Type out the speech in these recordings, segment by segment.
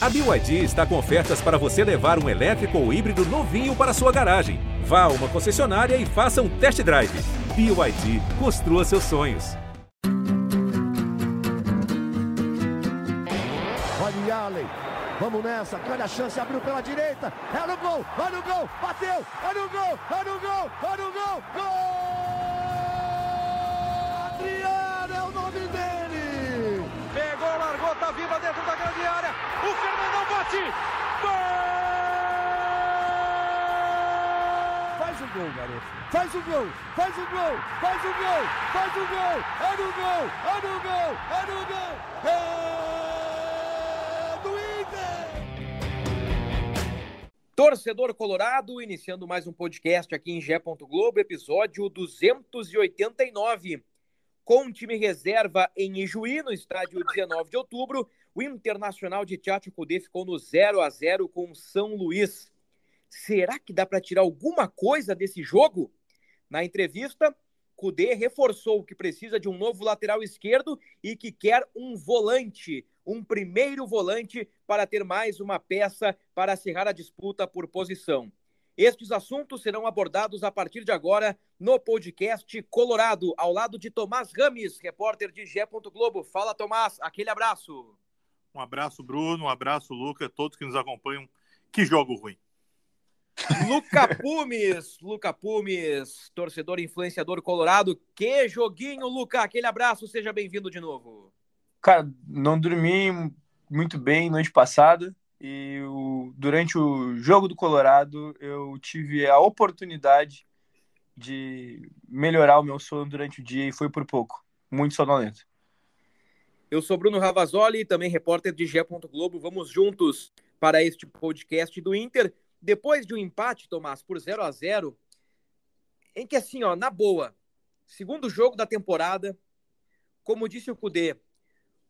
A BYD está com ofertas para você levar um elétrico ou híbrido novinho para sua garagem. Vá a uma concessionária e faça um test drive. BYD, construa seus sonhos. Olha Allen, vamos nessa, olha a chance, abriu pela direita, é no gol, olha o gol, bateu, olha o gol, olha o gol, olha o gol, gol! Bate, gol! Faz o gol, garoto. Faz o gol, faz o gol, faz o gol, faz o gol. É no gol, é no gol, é no gol. É do Inter. Torcedor Colorado, iniciando mais um podcast aqui em Gé. Globo, episódio 289. Com time reserva em Ijuí, no estádio 19 de outubro, o Internacional de Tchatcho ficou no 0 a 0 com São Luís. Será que dá para tirar alguma coisa desse jogo? Na entrevista, Cudê reforçou que precisa de um novo lateral esquerdo e que quer um volante, um primeiro volante para ter mais uma peça para acirrar a disputa por posição. Estes assuntos serão abordados a partir de agora no podcast Colorado, ao lado de Tomás Rames, repórter de Gé. Globo. Fala, Tomás, aquele abraço. Um abraço, Bruno, um abraço, Luca, todos que nos acompanham. Que jogo ruim. Luca Pumes, Luca Pumes, torcedor influenciador colorado. Que joguinho, Luca. Aquele abraço, seja bem-vindo de novo. Cara, não dormi muito bem noite passada e o, durante o jogo do Colorado eu tive a oportunidade de melhorar o meu sono durante o dia e foi por pouco. Muito sonolento. Eu sou Bruno Ravazoli, também repórter de Gé. Globo. Vamos juntos para este podcast do Inter. Depois de um empate, Tomás, por 0 a 0 em que assim, ó, na boa, segundo jogo da temporada, como disse o Cudê,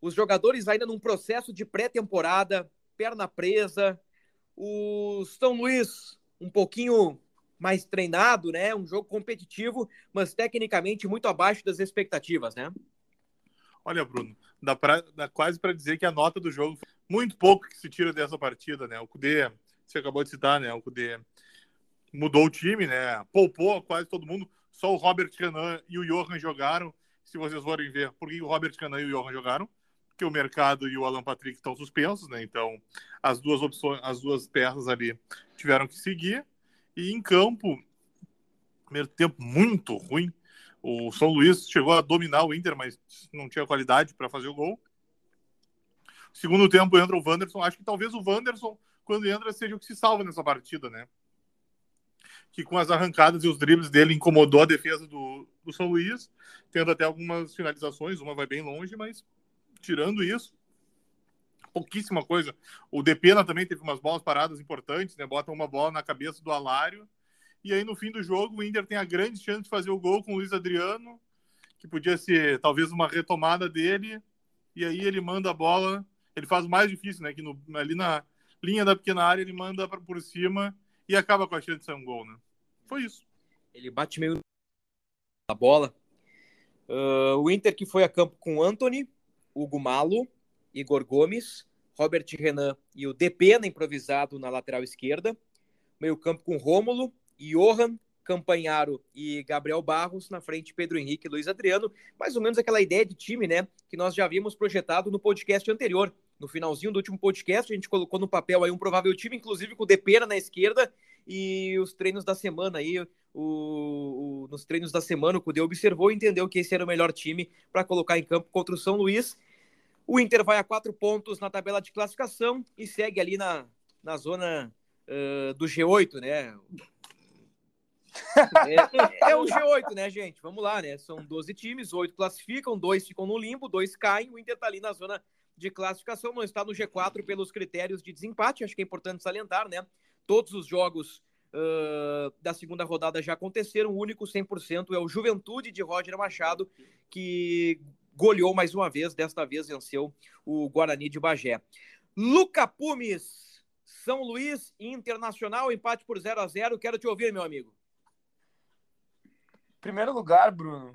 os jogadores ainda num processo de pré-temporada, perna presa, o São Luís um pouquinho mais treinado, né? Um jogo competitivo, mas tecnicamente muito abaixo das expectativas, né? Olha, Bruno, dá, pra, dá quase para dizer que a nota do jogo muito pouco que se tira dessa partida, né? O Cudê você acabou de citar, né? O Cudê mudou o time, né? Poupou quase todo mundo. Só o Robert Renan e o Johan jogaram. Se vocês forem ver, por que o Robert Renan e o Johan jogaram? Porque o Mercado e o Alan Patrick estão suspensos, né? Então, as duas opções, as duas peças ali tiveram que seguir. E em campo, primeiro tempo muito ruim. O São Luís chegou a dominar o Inter, mas não tinha qualidade para fazer o gol. Segundo tempo entra o Wanderson. Acho que talvez o Wanderson quando entra, seja o que se salva nessa partida, né? Que com as arrancadas e os dribles dele incomodou a defesa do, do São Luís, tendo até algumas finalizações, uma vai bem longe, mas tirando isso, pouquíssima coisa. O Depena também teve umas bolas paradas importantes, né? Bota uma bola na cabeça do Alário. E aí, no fim do jogo, o Inter tem a grande chance de fazer o gol com o Luiz Adriano, que podia ser talvez uma retomada dele. E aí ele manda a bola. Ele faz o mais difícil, né? Que no, ali na, linha da pequena área, ele manda por cima e acaba com a chance de ser um gol, né? Foi isso. Ele bate meio na bola. Uh, o Inter que foi a campo com Anthony, Hugo Malo, Igor Gomes, Robert Renan e o Depena improvisado na lateral esquerda. Meio campo com Rômulo, Johan, Campanharo e Gabriel Barros, na frente Pedro Henrique e Luiz Adriano, mais ou menos aquela ideia de time, né, que nós já havíamos projetado no podcast anterior, no finalzinho do último podcast, a gente colocou no papel aí um provável time, inclusive com o Depena na esquerda, e os treinos da semana aí, o, o, nos treinos da semana, o Cudê observou e entendeu que esse era o melhor time para colocar em campo contra o São Luís. O Inter vai a quatro pontos na tabela de classificação e segue ali na, na zona uh, do G8, né? É, é, o G8, né, gente? Vamos lá, né? São 12 times, oito classificam, dois ficam no limbo, dois caem. O Inter tá ali na zona de classificação, não está no G4 pelos critérios de desempate, acho que é importante salientar, né? Todos os jogos uh, da segunda rodada já aconteceram, o único 100% é o Juventude de Roger Machado, que goleou mais uma vez, desta vez venceu o Guarani de Bagé. Luca Pumes, São Luís Internacional, empate por 0 a 0 quero te ouvir, meu amigo. Primeiro lugar, Bruno,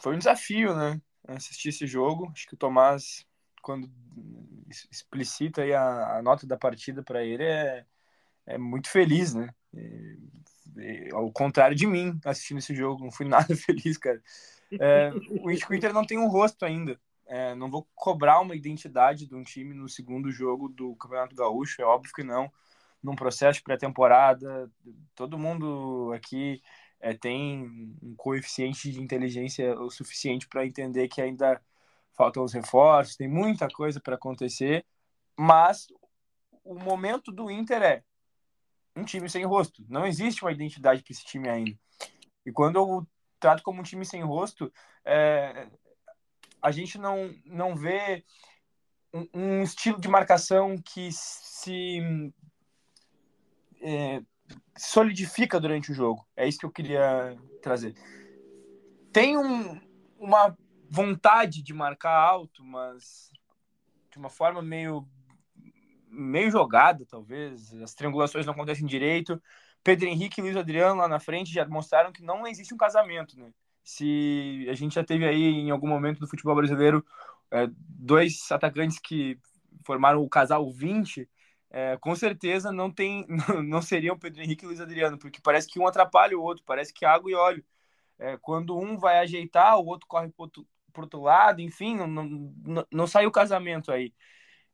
foi um desafio, né? Assistir esse jogo. Acho que o Tomás quando explicita a, a nota da partida para ele, é, é muito feliz, né? Ao contrário de mim, assistindo esse jogo, não fui nada feliz, cara. É, o Inter não tem um rosto ainda. É, não vou cobrar uma identidade de um time no segundo jogo do Campeonato Gaúcho, é óbvio que não. Num processo de pré-temporada, todo mundo aqui é, tem um coeficiente de inteligência o suficiente para entender que ainda faltam os reforços, tem muita coisa para acontecer, mas o momento do Inter é um time sem rosto. Não existe uma identidade para esse time ainda. E quando eu trato como um time sem rosto, é, a gente não, não vê um, um estilo de marcação que se é, solidifica durante o jogo. É isso que eu queria trazer. Tem um, uma vontade de marcar alto, mas de uma forma meio meio jogada, talvez. As triangulações não acontecem direito. Pedro Henrique e Luiz Adriano lá na frente já mostraram que não existe um casamento, né? Se a gente já teve aí em algum momento do futebol brasileiro é, dois atacantes que formaram o casal 20, é, com certeza não tem não seriam Pedro Henrique e Luiz Adriano, porque parece que um atrapalha o outro, parece que água e óleo. É, quando um vai ajeitar, o outro corre pro outro lado, enfim, não, não, não saiu o casamento aí.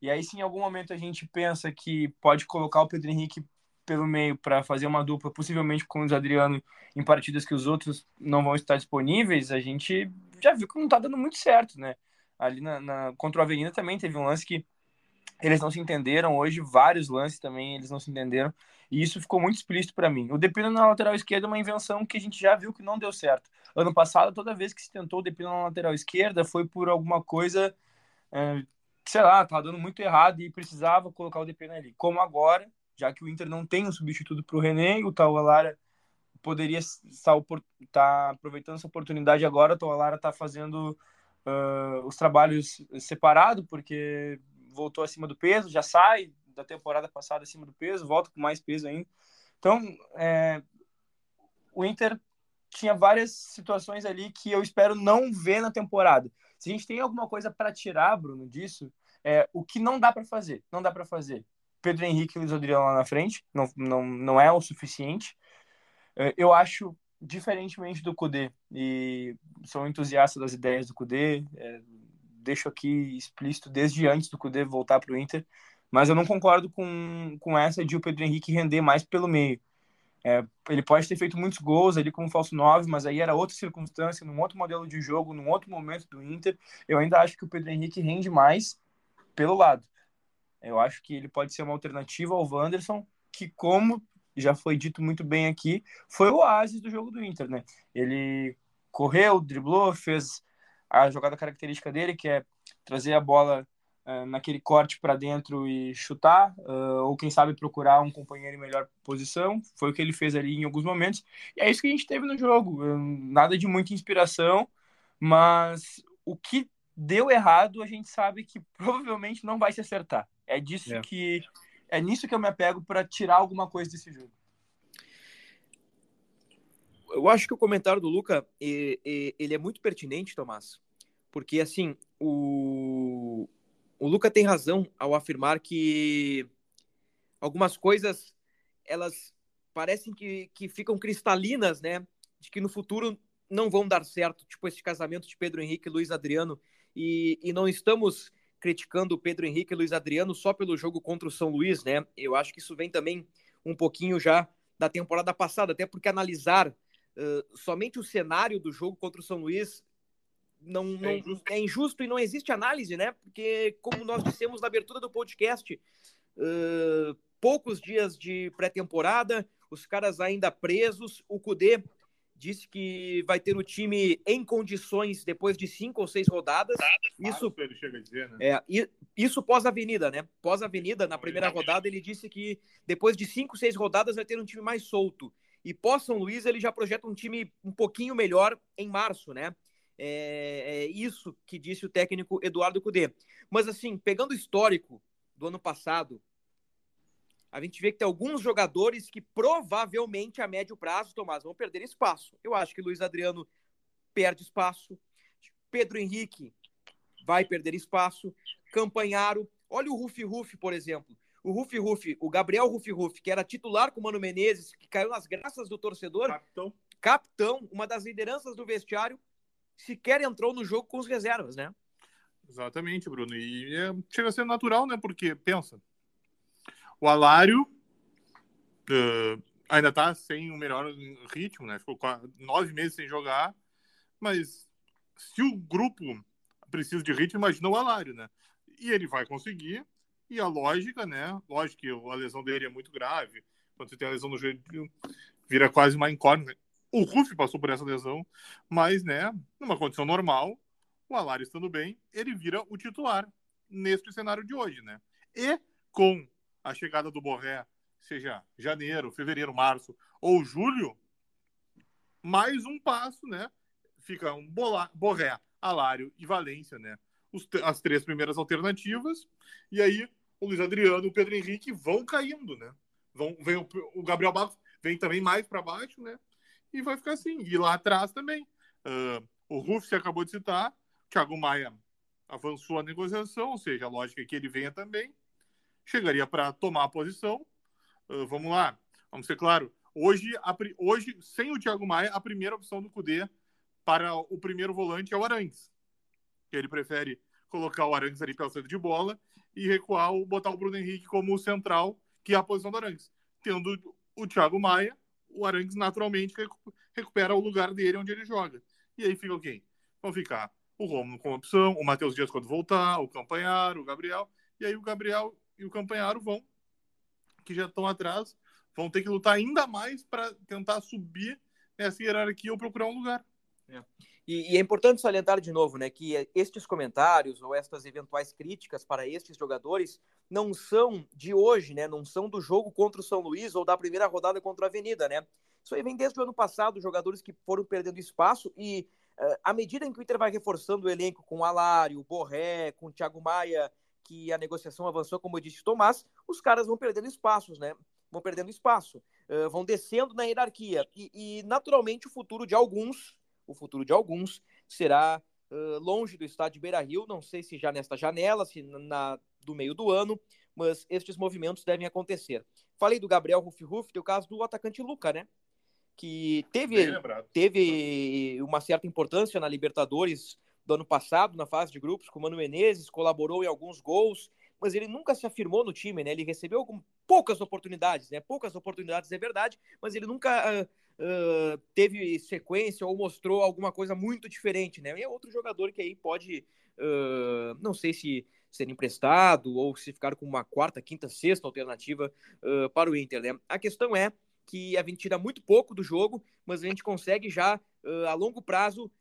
E aí, se em algum momento a gente pensa que pode colocar o Pedro Henrique pelo meio para fazer uma dupla, possivelmente com o Adriano, em partidas que os outros não vão estar disponíveis, a gente já viu que não está dando muito certo, né? Ali na, na, contra o Avenida também teve um lance que eles não se entenderam. Hoje, vários lances também eles não se entenderam. E isso ficou muito explícito para mim. O Depino na lateral esquerda é uma invenção que a gente já viu que não deu certo. Ano passado, toda vez que se tentou o Depino na lateral esquerda, foi por alguma coisa, é, sei lá, tava dando muito errado e precisava colocar o Depino ali. Como agora, já que o Inter não tem um substituto para o René, o Taualara poderia estar, tá aproveitando essa oportunidade agora. O Taualara está fazendo uh, os trabalhos separado, porque voltou acima do peso, já sai da temporada passada acima do peso, volta com mais peso ainda. Então, é, o Inter tinha várias situações ali que eu espero não ver na temporada. Se a gente tem alguma coisa para tirar, Bruno, disso, é o que não dá para fazer. Não dá para fazer. Pedro Henrique e Luiz Adriano lá na frente, não, não, não é o suficiente. É, eu acho, diferentemente do Cudê, e sou entusiasta das ideias do Cudê, é, deixo aqui explícito desde antes do Cudê voltar para o Inter, mas eu não concordo com, com essa de o Pedro Henrique render mais pelo meio. É, ele pode ter feito muitos gols ali como falso 9, mas aí era outra circunstância, num outro modelo de jogo, num outro momento do Inter. Eu ainda acho que o Pedro Henrique rende mais pelo lado. Eu acho que ele pode ser uma alternativa ao Wanderson, que, como já foi dito muito bem aqui, foi o oásis do jogo do Inter, né? Ele correu, driblou, fez a jogada característica dele, que é trazer a bola uh, naquele corte para dentro e chutar, uh, ou quem sabe procurar um companheiro em melhor posição. Foi o que ele fez ali em alguns momentos. E é isso que a gente teve no jogo. Uh, nada de muita inspiração, mas o que deu errado, a gente sabe que provavelmente não vai se acertar. É disso é. que é nisso que eu me apego para tirar alguma coisa desse jogo. Eu acho que o comentário do Luca ele é muito pertinente, Tomás, porque assim o o Luca tem razão ao afirmar que algumas coisas elas parecem que, que ficam cristalinas, né? De que no futuro não vão dar certo, tipo esse casamento de Pedro Henrique e Luiz Adriano. E, e não estamos criticando Pedro Henrique e Luiz Adriano só pelo jogo contra o São Luís, né? Eu acho que isso vem também um pouquinho já da temporada passada, até porque analisar uh, somente o cenário do jogo contra o São Luís não, não é, injusto. é, injusto. e não existe análise, né? Porque, como nós dissemos na abertura do podcast, uh, poucos dias de pré-temporada, os caras ainda presos. O Cudê disse que vai ter o time em condições depois de cinco ou seis rodadas. Isso, ele chega a dizer, né? é, isso pós-avenida, né? Pós-avenida, na primeira rodada, ele disse que depois de cinco, seis rodadas vai ter um time mais solto. E pós-São Luís, ele já projeta um time um pouquinho melhor em março, né? É, é isso que disse o técnico Eduardo Cudê. Mas assim, pegando o histórico do ano passado, a gente vê que tem alguns jogadores que provavelmente a médio prazo, Tomás, vão perder espaço. Eu acho que Luiz Adriano perde espaço, Pedro Henrique vai perder espaço, Campanharo. Olha o Rufi Rufi, por exemplo. O Rufi Rufi, o Gabriel Rufi Rufi, que era titular com o Mano Menezes, que caiu nas graças do torcedor. Capitão. Capitão, uma das lideranças do vestiário, sequer entrou no jogo com os reservas, né? Exatamente, Bruno. E é, chega a ser natural, né? Porque, pensa, o Alário uh, ainda tá sem o melhor ritmo, né? Ficou nove meses sem jogar, mas se o grupo precisa de ritmo, imagina o Alário, né? E ele vai conseguir, e a lógica, né? Lógico que a lesão dele é muito grave, quando você tem a lesão no joelho, vira quase uma incógnita. O Ruf passou por essa lesão, mas, né, numa condição normal, o Alário estando bem, ele vira o titular neste cenário de hoje, né? E com a chegada do Borré, seja janeiro, fevereiro, março ou julho, mais um passo, né? Fica um bola, Borré, Alário e Valência, né? Os, as três primeiras alternativas, e aí o Luiz Adriano e o Pedro Henrique vão caindo, né? Vão, vem o, o Gabriel Barros vem também mais para baixo, né? E vai ficar assim. E lá atrás também. Uh, o Ruf se acabou de citar, Thiago Maia avançou a negociação, ou seja, a lógica é que ele venha também. Chegaria para tomar a posição. Uh, vamos lá, vamos ser claro. Hoje, a, hoje, sem o Thiago Maia, a primeira opção do Cudê para o primeiro volante é o Arangues. Ele prefere colocar o Arangues ali pela saída de bola e recuar, botar o Bruno Henrique como central, que é a posição do Arangues. Tendo o Thiago Maia, o Arangues naturalmente recupera o lugar dele onde ele joga. E aí fica quem? Vão ficar o Romulo como opção, o Matheus Dias quando voltar, o Campanharo, o Gabriel. E aí o Gabriel e o Campanharo vão, que já estão atrás, vão ter que lutar ainda mais para tentar subir nessa hierarquia ou procurar um lugar. É. E, e, é importante salientar de novo, né, que estes comentários ou estas eventuais críticas para estes jogadores não são de hoje, né, não são do jogo contra o São Luís ou da primeira rodada contra a Avenida, né. Isso aí vem desde o ano passado, jogadores que foram perdendo espaço e uh, à medida em que o Inter vai reforçando o elenco com Alário, Borré, com Thiago Maia, que a negociação avançou, como eu disse Tomás, os caras vão perdendo espaços, né, vão perdendo espaço, uh, vão descendo na hierarquia e, e naturalmente o futuro de alguns o futuro de alguns será uh, longe do estádio Beira Rio, não sei se já nesta janela, se na, do meio do ano, mas estes movimentos devem acontecer. Falei do Gabriel Ruff Ruff, tem o caso do atacante Luca, né? Que teve, teve uma certa importância na Libertadores do ano passado, na fase de grupos, com o Mano Menezes, colaborou em alguns gols, mas ele nunca se afirmou no time, né? Ele recebeu poucas oportunidades, né? Poucas oportunidades é verdade, mas ele nunca uh, uh, teve sequência ou mostrou alguma coisa muito diferente, né? E é outro jogador que aí pode, uh, não sei se ser emprestado ou se ficar com uma quarta, quinta, sexta alternativa uh, para o Inter, né? A questão é que a gente tira muito pouco do jogo, mas a gente consegue já, a longo prazo,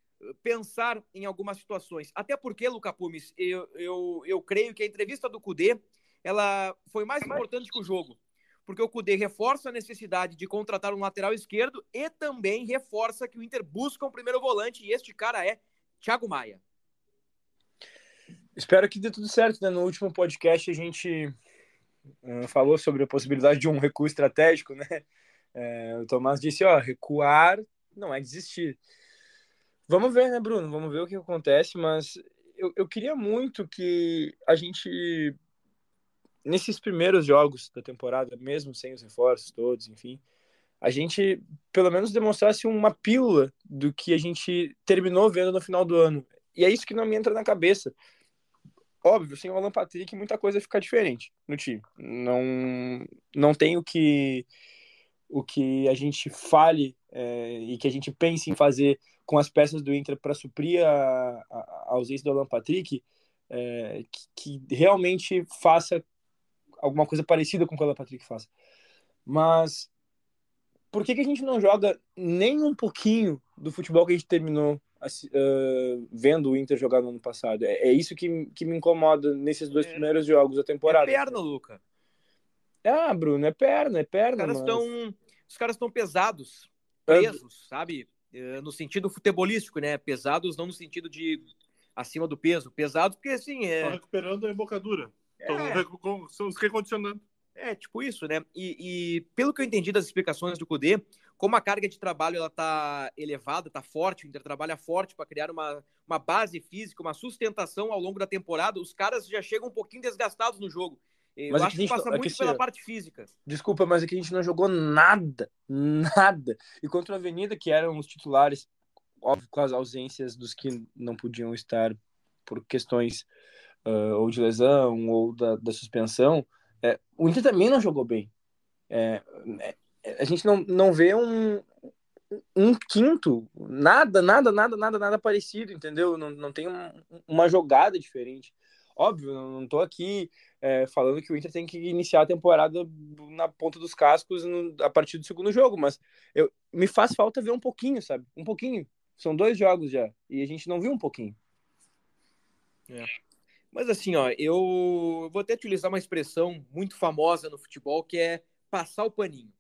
pensar em algumas situações. Até porque, Luca Pumes, eu, eu, eu creio que a entrevista do Cudê ela foi mais importante que o jogo porque o Cudê reforça a necessidade de contratar um lateral esquerdo e também reforça que o Inter busca um primeiro volante, e este cara é Thiago Maia. Espero que dê tudo certo, né? No último podcast a gente uh, falou sobre a possibilidade de um recuo estratégico, né? É, o Tomás disse, ó, recuar não é desistir. Vamos ver, né, Bruno? Vamos ver o que acontece, mas eu, eu queria muito que a gente nesses primeiros jogos da temporada, mesmo sem os reforços todos, enfim, a gente pelo menos demonstrasse uma pílula do que a gente terminou vendo no final do ano. E é isso que não me entra na cabeça. Óbvio, sem o Alan Patrick, muita coisa fica diferente no time. Não, não tem o que, o que a gente fale é, e que a gente pense em fazer com as peças do Inter para suprir a, a, a, ausência do Alan Patrick, é, que, que realmente faça alguma coisa parecida com o que o Patrick faz. Mas por que, que a gente não joga nem um pouquinho do futebol que a gente terminou uh, vendo o Inter jogar no ano passado? É, é, isso que, que me incomoda nesses dois é, primeiros jogos da temporada. É perna, Luca. Ah, Bruno, é perna, é perna. Os caras estão mas... pesados, presos, sabe? Eh, no sentido futebolístico, né? Pesados não no sentido de acima do peso, pesados porque assim é. Estão recuperando a embocadura. Estão é. se recondicionando. É, tipo isso, né? E, e, pelo que eu entendi das explicações do Cudê, como a carga de trabalho ela está elevada, está forte, o Inter trabalha forte para criar uma, uma base física, uma sustentação ao longo da temporada, os caras já chegam um pouquinho desgastados no jogo. Eu Mas acho que, gente, passa é muito pela parte física. Desculpa, mas aqui a gente não jogou nada, nada. E contra a Avenida, que eram os titulares, óbvio, com as ausências dos que não podiam estar por questões uh, ou de lesão ou da, da suspensão, é, o Inter também não jogou bem. É, é, a gente não, não vê um, um quinto, nada, nada, nada, nada, nada parecido, entendeu? Não, não tem um, uma jogada diferente. Óbvio, não estou aqui é, falando que o Inter tem que iniciar a temporada na ponta dos cascos no, a partir do segundo jogo, mas eu, me faz falta ver um pouquinho, sabe? Um pouquinho. São dois jogos já, e a gente não viu um pouquinho. É. Mas assim, ó, eu vou até utilizar uma expressão muito famosa no futebol que é passar o paninho.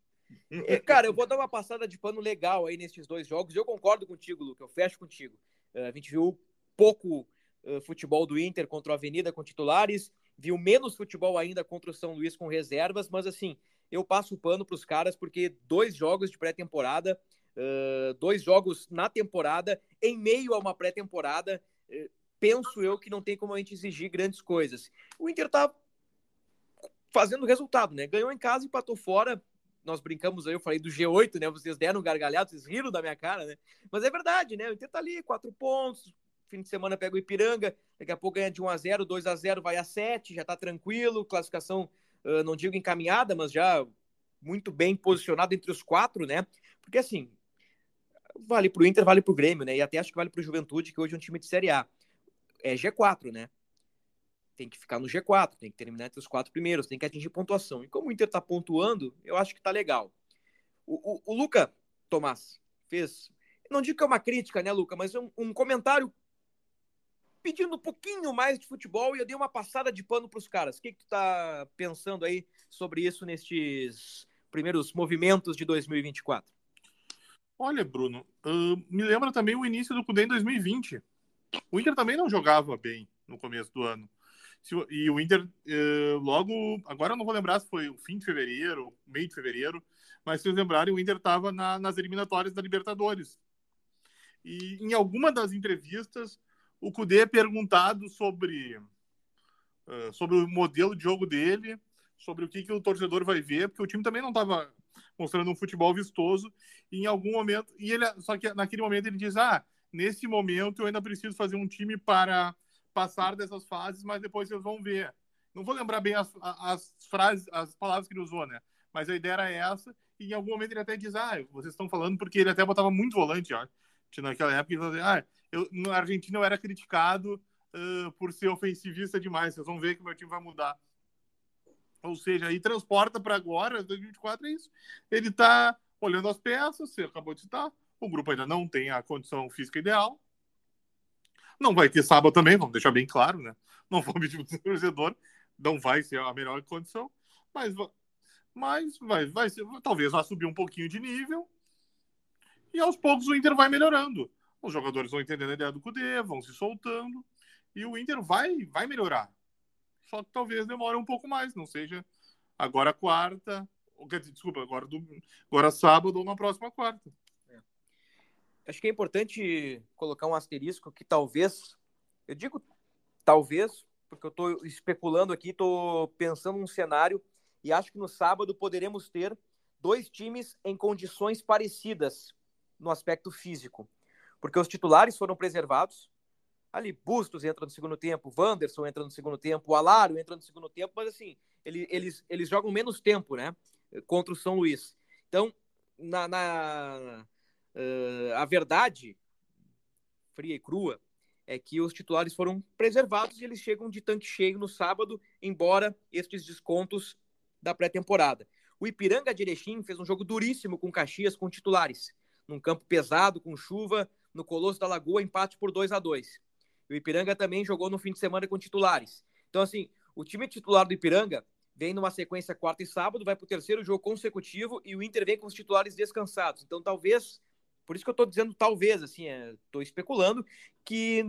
É, cara, eu vou dar uma passada de pano legal aí nesses dois jogos. Eu concordo contigo, Luca, eu fecho contigo. Uh, a gente viu pouco uh, futebol do Inter contra o Avenida com titulares, viu menos futebol ainda contra o São Luís com reservas, mas assim, eu passo o pano para os caras porque dois jogos de pré-temporada, uh, dois jogos na temporada, em meio a uma pré-temporada, penso eu que não tem como a gente exigir grandes coisas. O Inter tá fazendo resultado, né? Ganhou em casa, empatou fora. Nós brincamos aí, eu falei do G8, né? Vocês deram um gargalhado, vocês riram da minha cara, né? Mas é verdade, né? O Inter tá ali, quatro pontos. Fim de semana pega o Ipiranga, daqui a pouco ganha de 1 a 0 2 a 0 vai a 7, já tá tranquilo. Classificação, não digo encaminhada, mas já muito bem posicionado entre os quatro, né? Porque assim, vale pro Inter, vale pro Grêmio, né? E até acho que vale pro Juventude, que hoje é um time de Série A. É G4, né? tem que ficar no G4, tem que terminar entre os quatro primeiros, tem que atingir pontuação. E como o Inter está pontuando, eu acho que está legal. O, o, o, Luca Tomás fez, não digo que é uma crítica, né, Luca, mas um, um comentário pedindo um pouquinho mais de futebol e eu dei uma passada de pano para os caras. O que, que tu tá pensando aí sobre isso nestes primeiros movimentos de 2024? Olha, Bruno, uh, me lembra também o início do Cudê em 2020. O Inter também não jogava bem no começo do ano. E o Inter, eh, logo, agora eu não vou lembrar se foi o fim de fevereiro, meio de fevereiro, mas se vocês lembrarem, o Inter estava na, nas eliminatórias da Libertadores. E em alguma das entrevistas, o Cudê é perguntado sobre, uh, sobre o modelo de jogo dele, sobre o que, que o torcedor vai ver, porque o time também não estava mostrando um futebol vistoso. E em algum momento, e ele, só que naquele momento ele diz: Ah, nesse momento eu ainda preciso fazer um time para passar dessas fases, mas depois vocês vão ver. Não vou lembrar bem as, as frases, as palavras que ele usou, né? Mas a ideia era essa, e em algum momento ele até diz, ah, vocês estão falando porque ele até botava muito volante, ó. Naquela época, ele falava, ah, eu, na Argentina eu era criticado uh, por ser ofensivista demais, vocês vão ver que meu time vai mudar. Ou seja, aí transporta para agora, 2024 é isso. Ele está olhando as peças, você acabou de citar, o grupo ainda não tem a condição física ideal, não vai ter sábado também, vamos deixar bem claro, né? Não vou medir pro torcedor, não vai ser a melhor condição, mas, mas vai, vai ser, talvez vá subir um pouquinho de nível e aos poucos o Inter vai melhorando. Os jogadores vão entendendo a ideia do Cudê, vão se soltando e o Inter vai, vai melhorar. Só que talvez demore um pouco mais, não seja agora quarta, ou, desculpa, agora, do, agora sábado ou na próxima quarta acho que é importante colocar um asterisco que talvez, eu digo talvez, porque eu estou especulando aqui, estou pensando num cenário e acho que no sábado poderemos ter dois times em condições parecidas no aspecto físico, porque os titulares foram preservados. Ali, Bustos entra no segundo tempo, Wanderson entra no segundo tempo, o Alário entra no segundo tempo, mas assim, ele, eles, eles jogam menos tempo, né? Contra o São Luís. Então, na, na, Uh, a verdade, fria e crua, é que os titulares foram preservados e eles chegam de tanque cheio no sábado, embora estes descontos da pré-temporada. O Ipiranga de Erechim fez um jogo duríssimo com Caxias com titulares, num campo pesado, com chuva, no Colosso da Lagoa, empate por 2 a 2 O Ipiranga também jogou no fim de semana com titulares. Então, assim, o time titular do Ipiranga vem numa sequência quarta e sábado, vai para o terceiro jogo consecutivo e o Inter vem com os titulares descansados. Então, talvez por isso que eu estou dizendo talvez, assim, estou é, especulando que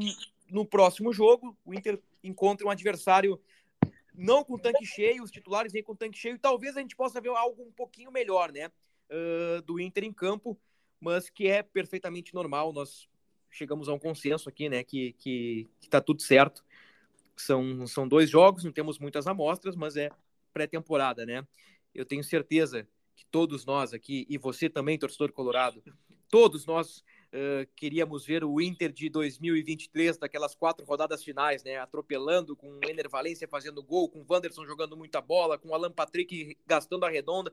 no próximo jogo o Inter encontre um adversário não com tanque cheio, os titulares vêm com tanque cheio, e talvez a gente possa ver algo um pouquinho melhor, né? uh, do Inter em campo, mas que é perfeitamente normal. Nós chegamos a um consenso aqui, né, que, que, que tá tudo certo. São, são dois jogos, não temos muitas amostras, mas é pré-temporada, né? Eu tenho certeza que todos nós aqui, e você também, torcedor colorado, todos nós uh, queríamos ver o Inter de 2023, daquelas quatro rodadas finais, né? Atropelando, com o Ener Valência fazendo gol, com o Wanderson jogando muita bola, com o Alan Patrick gastando a redonda.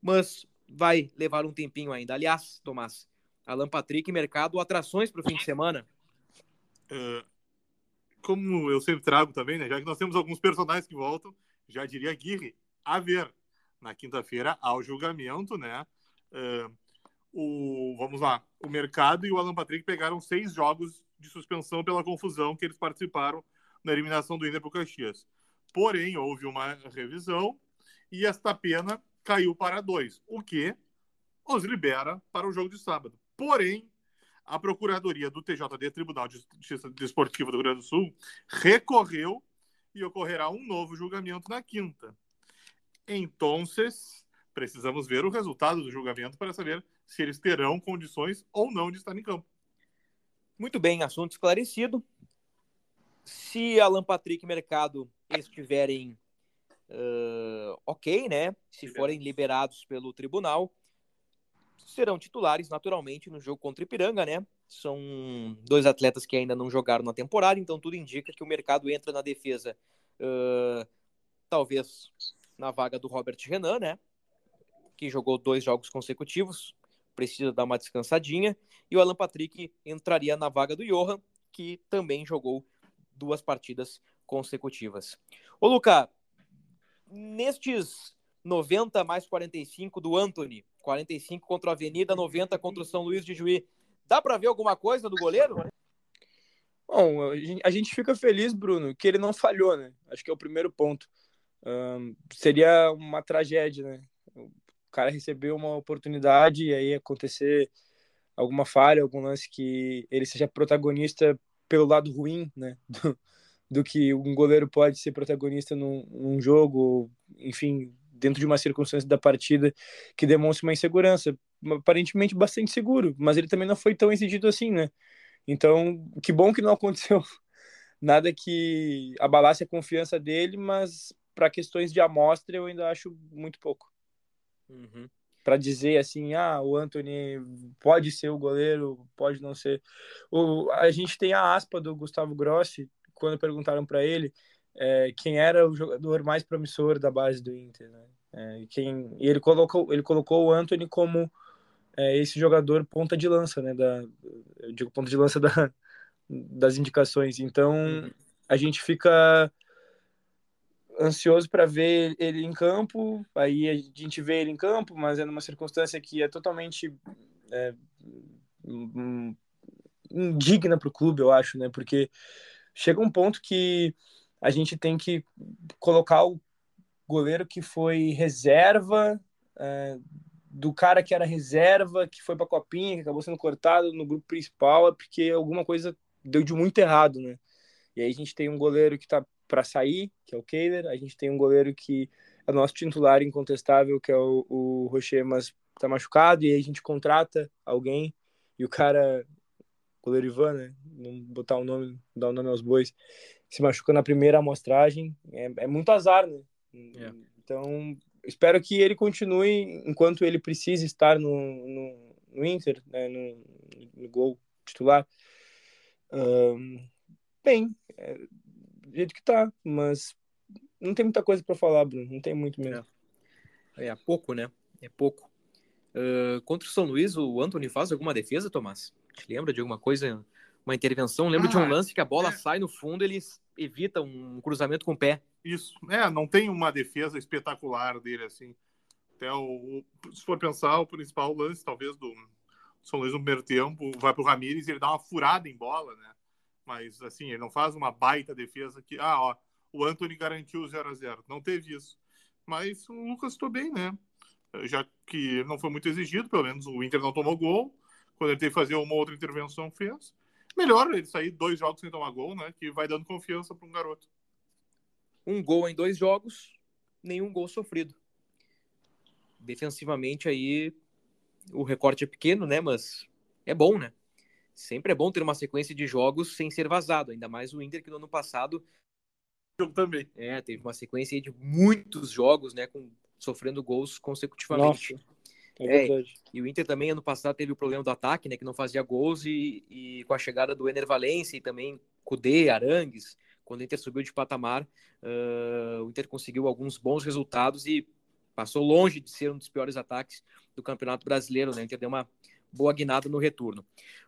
Mas vai levar um tempinho ainda. Aliás, Tomás, Alan Patrick, mercado, atrações para o fim de semana. Uh, como eu sempre trago também, né? Já que nós temos alguns personagens que voltam, já diria Guirre, a ver na quinta-feira ao julgamento, né? Uh, o, vamos lá, o mercado e o Alan Patrick pegaram seis jogos de suspensão pela confusão que eles participaram na eliminação do Inter Caxias. Porém, houve uma revisão e esta pena caiu para dois, o que os libera para o jogo de sábado. Porém, a Procuradoria do TJD, Tribunal de Justiça Desportiva do Rio Grande do Sul, recorreu e ocorrerá um novo julgamento na quinta. Então, precisamos ver o resultado do julgamento para saber se eles terão condições ou não de estar em campo. Muito bem, assunto esclarecido. Se Alan Patrick e Mercado estiverem uh, ok, né? Se forem liberados pelo tribunal, serão titulares naturalmente no jogo contra o Ipiranga, né? São dois atletas que ainda não jogaram na temporada, então tudo indica que o mercado entra na defesa, uh, talvez na vaga do Robert Renan, né? Que jogou dois jogos consecutivos, precisa dar uma descansadinha. E o Alan Patrick entraria na vaga do Johan, que também jogou duas partidas consecutivas. Ô, Luca, nestes 90 mais 45 do Anthony, 45 contra a Avenida, 90 contra o São Luís de Juí, dá para ver alguma coisa do goleiro? Bom, a gente fica feliz, Bruno, que ele não falhou, né? Acho que é o primeiro ponto. Um, seria uma tragédia, né? O cara recebeu uma oportunidade e aí acontecer alguma falha, algum lance que ele seja protagonista pelo lado ruim, né? Do, do que um goleiro pode ser protagonista num, num jogo, enfim, dentro de uma circunstância da partida que demonstra uma insegurança, aparentemente bastante seguro, mas ele também não foi tão exigido assim, né? Então, que bom que não aconteceu nada que abalasse a confiança dele, mas para questões de amostra eu ainda acho muito pouco. Uhum. Para dizer assim, ah, o Anthony pode ser o goleiro, pode não ser. O, a gente tem a aspa do Gustavo Grossi, quando perguntaram para ele é, quem era o jogador mais promissor da base do Inter, né? É, quem, e ele colocou, ele colocou o Anthony como é, esse jogador ponta de lança, né? Da, eu digo ponta de lança da, das indicações. Então uhum. a gente fica ansioso para ver ele em campo. Aí a gente vê ele em campo, mas é numa circunstância que é totalmente é, indigna para o clube, eu acho, né? Porque chega um ponto que a gente tem que colocar o goleiro que foi reserva é, do cara que era reserva, que foi para a copinha, que acabou sendo cortado no grupo principal, é porque alguma coisa deu de muito errado, né? E aí a gente tem um goleiro que está para sair, que é o Keiler. A gente tem um goleiro que é nosso titular incontestável, que é o, o Rocher, mas tá machucado. E aí a gente contrata alguém e o cara, goleiro Ivan, né? Não botar o um nome, dar o um nome aos bois, se machuca na primeira amostragem. É, é muito azar, né? É. Então, espero que ele continue enquanto ele precisa estar no, no, no Inter, né? no, no gol titular. Um, bem, é, do jeito que tá, mas não tem muita coisa para falar, Bruno, não tem muito mesmo. É, é pouco, né? É pouco. Uh, contra o São Luís, o Anthony faz alguma defesa, Tomás? Te lembra de alguma coisa, uma intervenção? Lembra ah, de um ah, lance que a bola é. sai no fundo, eles evita um cruzamento com o pé. Isso, é, não tem uma defesa espetacular dele assim. Até o, se for pensar, o principal lance, talvez, do São Luís no primeiro tempo, vai pro Ramires e ele dá uma furada em bola, né? Mas assim, ele não faz uma baita defesa que, ah, ó, o Anthony garantiu o 0 a 0 Não teve isso. Mas o Lucas estou bem, né? Já que não foi muito exigido, pelo menos o Inter não tomou gol. Quando ele teve que fazer uma outra intervenção, fez. Melhor ele sair dois jogos sem tomar gol, né? Que vai dando confiança para um garoto. Um gol em dois jogos, nenhum gol sofrido. defensivamente aí o recorte é pequeno, né? Mas é bom, né? Sempre é bom ter uma sequência de jogos sem ser vazado, ainda mais o Inter que no ano passado também. É, teve uma sequência de muitos jogos, né, com sofrendo gols consecutivamente. Nossa, é É, E o Inter também ano passado teve o problema do ataque, né, que não fazia gols e, e com a chegada do Ener Valencia e também Cudê, Arangues, quando o Inter subiu de patamar, uh, o Inter conseguiu alguns bons resultados e passou longe de ser um dos piores ataques do Campeonato Brasileiro, né? O Inter deu uma boa guinada no retorno.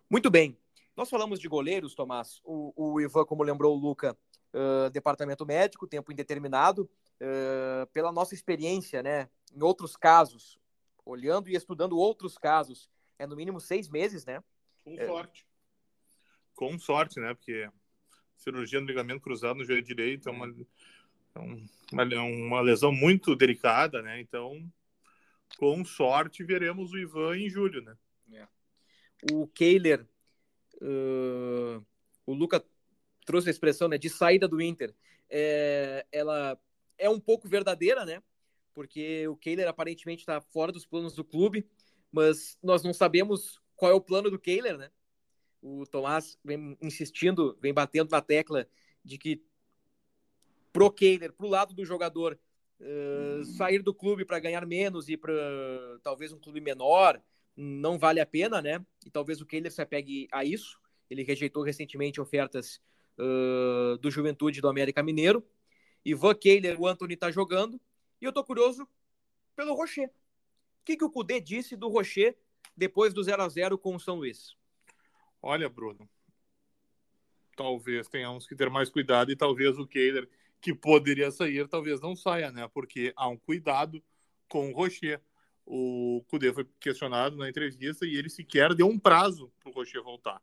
Muito bem. Nós falamos de goleiros, Tomás. O, o Ivan, como lembrou o Luca, uh, departamento médico, tempo indeterminado. Uh, pela nossa experiência, né? Em outros casos, olhando e estudando outros casos, é no mínimo seis meses, né? Com sorte. Com sorte, né? Porque cirurgia no ligamento cruzado no joelho direito é uma, é uma, uma lesão muito delicada, né? Então, com sorte, veremos o Ivan em julho, né? O Kehler, uh, o Luca trouxe a expressão né, de saída do Inter. É, ela é um pouco verdadeira, né? Porque o Kehler aparentemente está fora dos planos do clube, mas nós não sabemos qual é o plano do Kehler, né? O Tomás vem insistindo, vem batendo na tecla de que pro Kehler, pro lado do jogador, uh, sair do clube para ganhar menos e para talvez um clube menor não vale a pena, né? E talvez o Kehler se apegue a isso. Ele rejeitou recentemente ofertas uh, do Juventude do América Mineiro. Ivan Kehler, o Anthony tá jogando. E eu tô curioso pelo Rocher. O que, que o Cudê disse do Rocher depois do 0 a 0 com o São Luís? Olha, Bruno, talvez tenhamos que ter mais cuidado e talvez o Kehler, que poderia sair, talvez não saia, né? Porque há um cuidado com o Rocher. O Cudê foi questionado na entrevista e ele sequer deu um prazo para o Rocher voltar.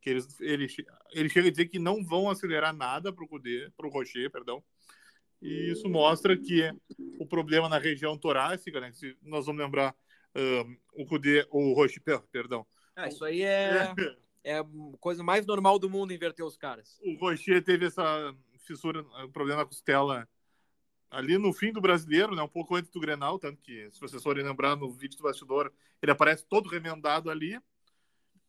Que eles, ele, ele chega a dizer que não vão acelerar nada para o Cudê, para o Rocher, perdão. E isso mostra que o problema na região torácica, né? Se nós vamos lembrar um, o Cudê, o Rocher, perdão. Ah, isso aí é, é a coisa mais normal do mundo inverter os caras. O Rocher teve essa fissura, um problema na costela ali no fim do brasileiro, né, um pouco antes do Grenal, tanto que, se vocês forem lembrar no vídeo do bastidor, ele aparece todo remendado ali,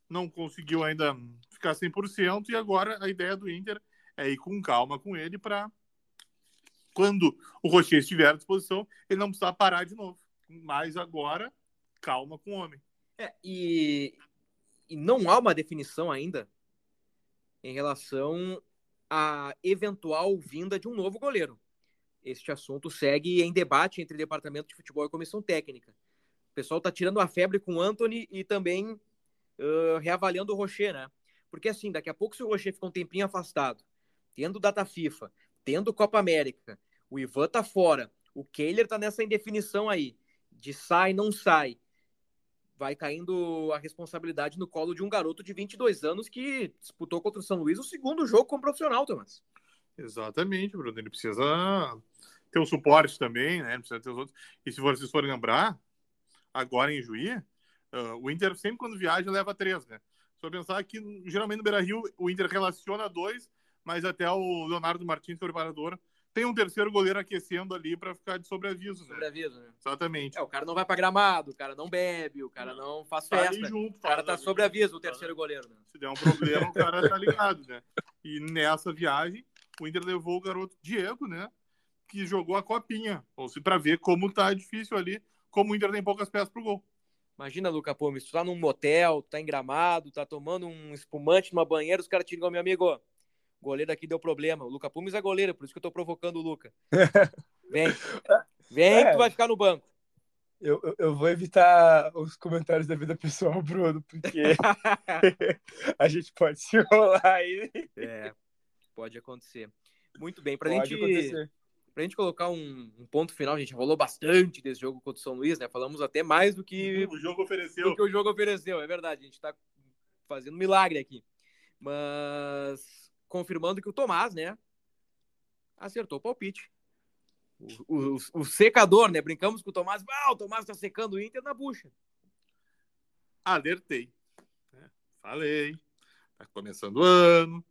não conseguiu ainda ficar 100%, e agora a ideia do Inter é ir com calma com ele para quando o Rocher estiver à disposição, ele não precisar parar de novo. Mas agora, calma com o homem. É, e, e não há uma definição ainda em relação à eventual vinda de um novo goleiro este assunto segue em debate entre Departamento de Futebol e Comissão Técnica. O pessoal está tirando a febre com o Anthony e também uh, reavaliando o Rocher, né? Porque assim, daqui a pouco se o Rocher ficar um tempinho afastado, tendo data FIFA, tendo Copa América, o Ivan tá fora, o Kehler tá nessa indefinição aí, de sai, não sai. Vai caindo a responsabilidade no colo de um garoto de 22 anos que disputou contra o São Luís o segundo jogo como profissional, Thomas. Exatamente, Bruno. Ele precisa ter o suporte também, né? Precisa ter os outros. E se vocês forem lembrar, agora em Juí, uh, o Inter sempre quando viaja leva três, né? Só pensar que geralmente no Beira Rio o Inter relaciona dois, mas até o Leonardo Martins, preparador, tem um terceiro goleiro aquecendo ali para ficar de sobreaviso, né? Sobreaviso, né? Exatamente. É, o cara não vai para gramado, o cara não bebe, o cara não faz festa. Tá junto, o cara tá sobreaviso, o terceiro goleiro. Né? Se der um problema, o cara tá ligado, né? E nessa viagem, o Inter levou o garoto Diego, né? Que jogou a copinha. Ou se para ver como tá difícil ali, como o Inter tem poucas peças pro gol. Imagina, Luca Pumes, tu tá num motel, tá em gramado, tá tomando um espumante numa banheira, os caras te ligam, meu amigo, goleiro aqui deu problema. O Luca Pumes é goleiro, por isso que eu tô provocando o Luca. Vem. Vem é. que tu vai ficar no banco. Eu, eu, eu, vou evitar os comentários da vida pessoal, Bruno, porque a gente pode se enrolar aí. É, pode acontecer. Muito bem, pra pode gente. Acontecer. Pra gente colocar um, um, ponto final, a gente falou bastante desse jogo contra o São Luís, né? Falamos até mais do que o jogo ofereceu. Do que o jogo ofereceu, é verdade. A gente tá fazendo um milagre aqui. Mas confirmando que o Tomás, né, acertou o palpite. O, o, o, secador, né? Brincamos com o Tomás. Ah, o Tomás tá secando o Inter na bucha. Alertei. Né? Falei. Tá começando o ano.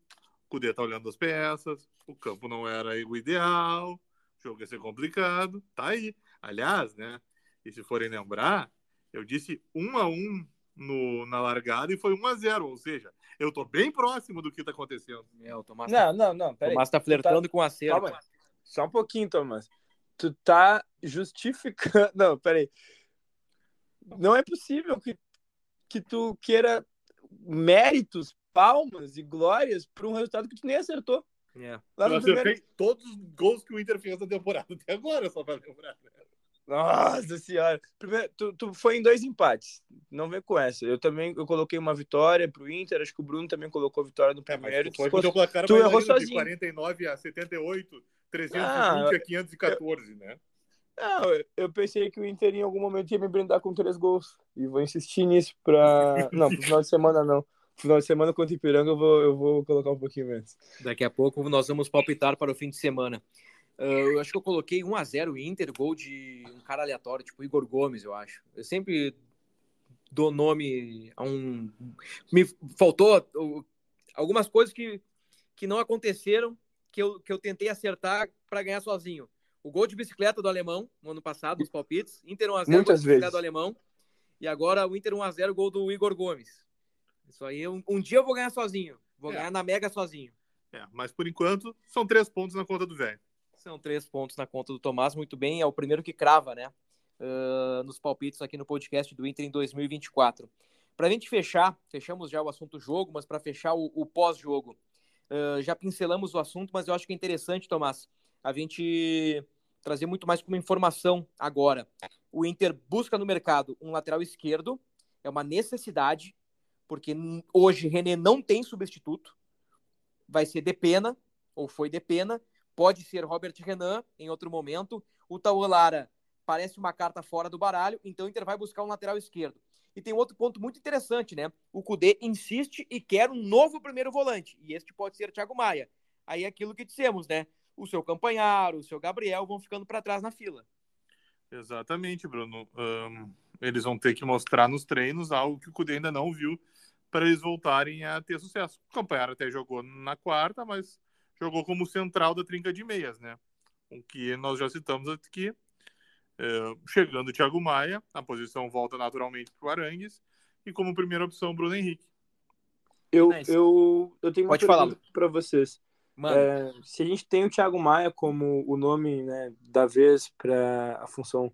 Cudê tá olhando as peças. O campo não era o ideal. O jogo ia ser complicado. Tá aí. Aliás, né? E se forem lembrar, eu disse 1 a 1 no, na largada e foi 1 a 0 ou seja, eu tô bem próximo do que tá acontecendo. É, o Tomás Não, não, não, o peraí. Tomás tá flertando com a cera. Calma. Só um pouquinho, Thomas. Tu tá justificando. Não, peraí. Não é possível que, que tu queira méritos, palmas e glórias para um resultado que tu nem acertou. É. Lá eu no primeiro... acertei todos os gols que o Inter fez na temporada até agora, só pra lembrar. né? Nossa senhora. Primeiro, tu, tu foi em dois empates. Não vem com essa. Eu também eu coloquei uma vitória pro Inter. Acho que o Bruno também colocou a vitória no É, primeiro. tu foi Tu o teu placar tu errou ainda, de sozinho. 49 a 78, 320 Ah, a 514, né? Não, eu- eu pensei que o Inter em algum momento ia me brindar com três gols. E vou insistir nisso pra. Não, pro final de semana não. Final de semana contra o Ipiranga eu vou, eu vou colocar um pouquinho menos. Daqui a pouco nós vamos palpitar para o fim de semana. Ah, eu acho que eu coloquei 1 a 0 Inter, gol de um cara aleatório, tipo Igor Gomes, eu acho. Eu sempre dou nome a um. Me faltou uh, algumas coisas que, que não aconteceram, que eu, que eu tentei acertar para ganhar sozinho. O gol de bicicleta do alemão, no ano passado, os palpites. Inter 1x0, gol de bicicleta do alemão. E agora o Inter 1x0, gol do Igor Gomes. Isso aí, um, um dia eu vou ganhar sozinho. Vou É. ganhar na Mega sozinho. É, mas por enquanto, são três pontos na conta do velho. São três pontos na conta do Tomás, muito bem. É o primeiro que crava, né? ah, nos palpites aqui no podcast do Inter em 2024. Para a gente fechar, fechamos já o assunto jogo, mas para fechar o, o pós-jogo, ah, já pincelamos o assunto, mas eu acho que é interessante, Tomás, a gente trazer muito mais como informação agora. O Inter busca no mercado um lateral esquerdo, é uma necessidade, porque hoje René não tem substituto, vai ser Depena, ou foi Depena, pode ser Robert Renan em outro momento. O Taulara parece uma carta fora do baralho, então o Inter vai buscar um lateral esquerdo. E tem outro ponto muito interessante, né? O Cudê insiste e quer um novo primeiro volante, e este pode ser Thiago Maia. Aí é aquilo que dissemos, né? O seu Campanharo, o seu Gabriel vão ficando para trás na fila. Exatamente, Bruno. Ahn, eles vão ter que mostrar nos treinos algo que o Cudê ainda não viu para eles voltarem a ter sucesso. O Campanharo até jogou na quarta, mas jogou como central da trinca de meias, né? O que nós já citamos aqui. É, chegando o Thiago Maia, a posição volta naturalmente para o Arangues. E como primeira opção, Bruno Henrique. Eu, Nice. eu, eu tenho uma Pode falar, pergunta para vocês. Mano, É, se a gente tem o Thiago Maia como o nome né, da vez para a função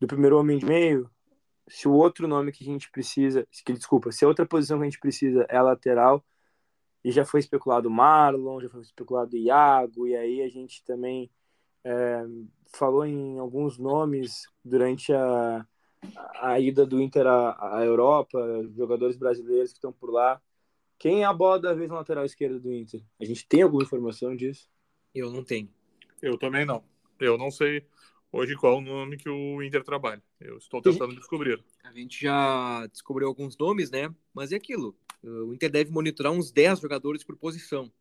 do primeiro homem de meio, se o outro nome que a gente precisa, se- que, desculpa, se a outra posição que a gente precisa é a lateral, e já foi especulado o Marlon, já foi especulado o Iago, e aí a gente também é, falou em alguns nomes durante a, a ida do Inter à, à Europa, jogadores brasileiros que estão por lá. Quem é a bola da vez na lateral esquerda do Inter? A gente tem alguma informação disso? eu não tenho. Eu também não. Eu não sei hoje qual o nome que o Inter trabalha. Eu estou tentando descobrir. A gente já descobriu alguns nomes, né? Mas é aquilo. O Inter deve monitorar uns 10 jogadores por posição.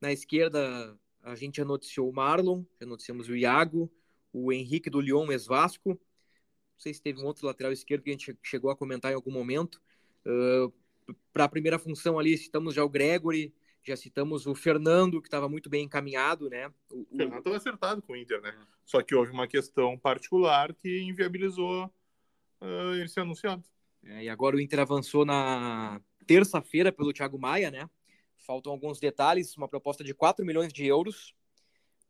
Na esquerda, a gente já noticiou o Marlon, já noticiamos o Iago, o Henrique do Lyon, ex-Vasco. Não sei se teve um outro lateral esquerdo que a gente chegou a comentar em algum momento. Para a primeira função ali, citamos já o Gregory, já citamos o Fernando, que estava muito bem encaminhado, né? O, O Fernando estava acertado com o Inter, né? Só que houve uma questão particular que inviabilizou ah, ele ser anunciado. É, e agora o Inter avançou na terça-feira pelo Thiago Maia, né? Faltam alguns detalhes, uma proposta de 4 milhões de euros.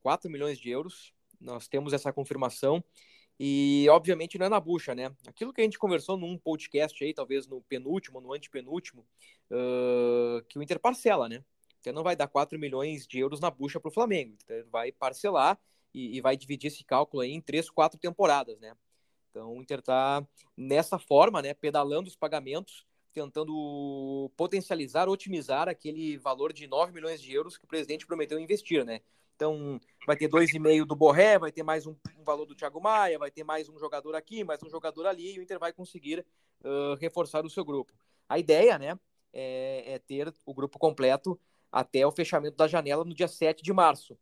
4 milhões de euros. Nós temos essa confirmação. E, obviamente, não é na bucha, né? Aquilo que a gente conversou num podcast aí, talvez no penúltimo, no antepenúltimo, uh, que o Inter parcela, né? Então não vai dar 4 milhões de euros na bucha para o Flamengo. Então, vai parcelar e, e, vai dividir esse cálculo aí em três, quatro temporadas, né? Então o Inter está nessa forma, né? Pedalando os pagamentos, tentando potencializar, otimizar aquele valor de 9 milhões de euros que o presidente prometeu investir, né? Então, vai ter 2,5 do Borré, vai ter mais um, um, valor do Thiago Maia, vai ter mais um jogador aqui, mais um jogador ali, e o Inter vai conseguir uh, reforçar o seu grupo. A ideia, né, é, é, ter o grupo completo até o fechamento da janela no dia 7 de março.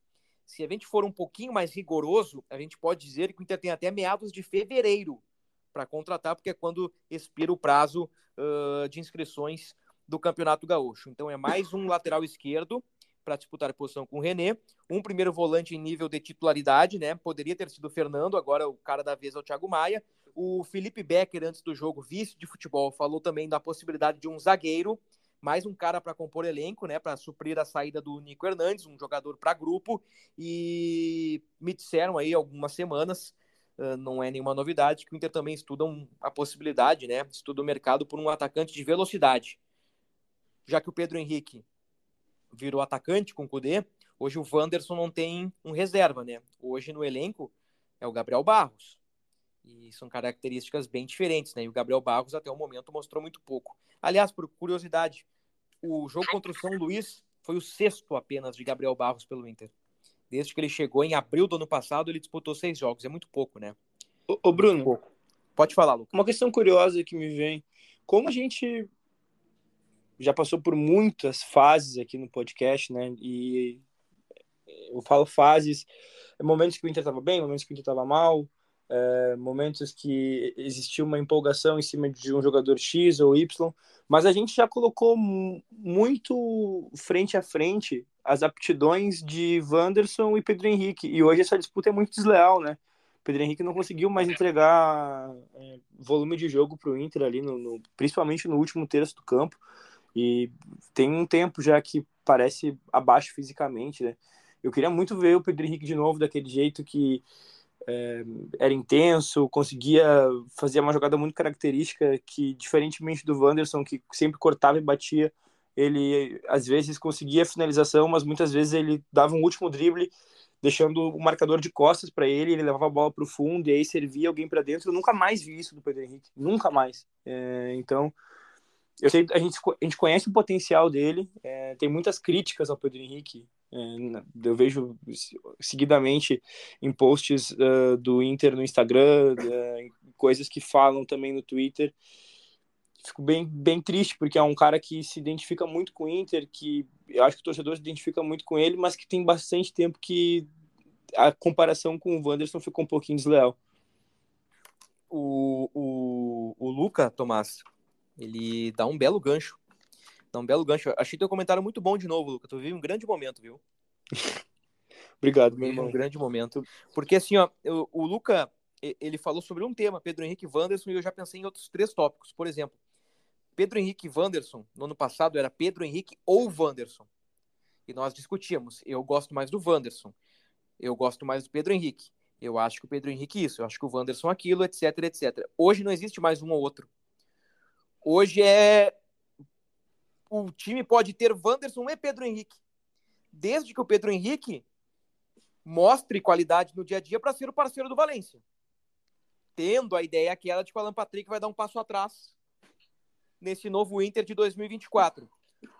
Se a gente for um pouquinho mais rigoroso, a gente pode dizer que o Inter tem até meados de fevereiro para contratar, porque é quando expira o prazo uh, de inscrições do Campeonato Gaúcho. Então, é mais um lateral esquerdo para disputar a posição com o René, um primeiro volante em nível de titularidade, né? Poderia ter sido o Fernando, agora o cara da vez é o Thiago Maia, O Felipe Becker, antes do jogo, vice de futebol, falou também da possibilidade de um zagueiro, mais um cara para compor elenco, né, para suprir a saída do Nico Hernandes, um jogador para grupo. E me disseram aí algumas semanas, uh, não é nenhuma novidade, que o Inter também estuda a possibilidade, né, estuda o mercado por um atacante de velocidade. Já que o Pedro Henrique virou atacante com o Cudê, hoje o Wanderson não tem um reserva, né? Hoje no elenco é o Gabriel Barros. E são características bem diferentes, né? E o Gabriel Barros até o momento mostrou muito pouco. Aliás, por curiosidade, o jogo contra o São Luís foi o sexto apenas de Gabriel Barros pelo Inter. Desde que ele chegou em abril do ano passado, ele disputou seis jogos. É muito pouco, né? Ô, ô Bruno, pode falar, Lucas. Uma questão curiosa que me vem. Como a gente já passou por muitas fases aqui no podcast, né? E eu falo fases, momentos que o Inter estava bem, momentos que o Inter estava mal, é, momentos que existia uma empolgação em cima de um jogador X ou Y, mas a gente já colocou muito frente a frente as aptidões de Wanderson e Pedro Henrique, e hoje essa disputa é muito desleal, né? Pedro Henrique não conseguiu mais entregar é, volume de jogo para o Inter ali, no, no, principalmente no último terço do campo. E tem um tempo já que parece abaixo fisicamente, né? Eu queria muito ver o Pedro Henrique de novo daquele jeito que é, era intenso, conseguia fazer uma jogada muito característica que, diferentemente do Wanderson, que sempre cortava e batia, ele às vezes conseguia a finalização, mas muitas vezes ele dava um último drible, deixando o marcador de costas para ele, ele levava a bola para o fundo e aí servia alguém para dentro. Eu nunca mais vi isso do Pedro Henrique, nunca mais. É, então, eu sei, a gente, a gente conhece o potencial dele, é, tem muitas críticas ao Pedro Henrique. É, eu vejo seguidamente em posts uh, do Inter no Instagram, uh, coisas que falam também no Twitter. Fico bem, bem triste, porque é um cara que se identifica muito com o Inter, que eu acho que o torcedor se identifica muito com ele, mas que tem bastante tempo que a comparação com o Wanderson ficou um pouquinho desleal. O, o, o Luca, Tomás, ele dá um belo gancho. Dá um belo gancho. Achei teu comentário muito bom de novo, Lucas. Tu vive um grande momento, viu? Obrigado, meu irmão. Um grande momento. Porque assim, ó, o, o Luca, ele falou sobre um tema, Pedro Henrique Wanderson, e eu já pensei em outros três tópicos. Por exemplo, Pedro Henrique Wanderson, no ano passado era Pedro Henrique ou Wanderson. E nós discutíamos. Eu gosto mais do Wanderson. Eu gosto mais do Pedro Henrique. Eu acho que o Pedro Henrique isso, eu acho que o Wanderson aquilo, etc, etc. Hoje não existe mais um ou outro. Hoje é. O time pode ter Wanderson e Pedro Henrique. Desde que o Pedro Henrique mostre qualidade no dia a dia para ser o parceiro do Valência. Tendo a ideia aquela de que o Alan Patrick vai dar um passo atrás nesse novo Inter de 2024.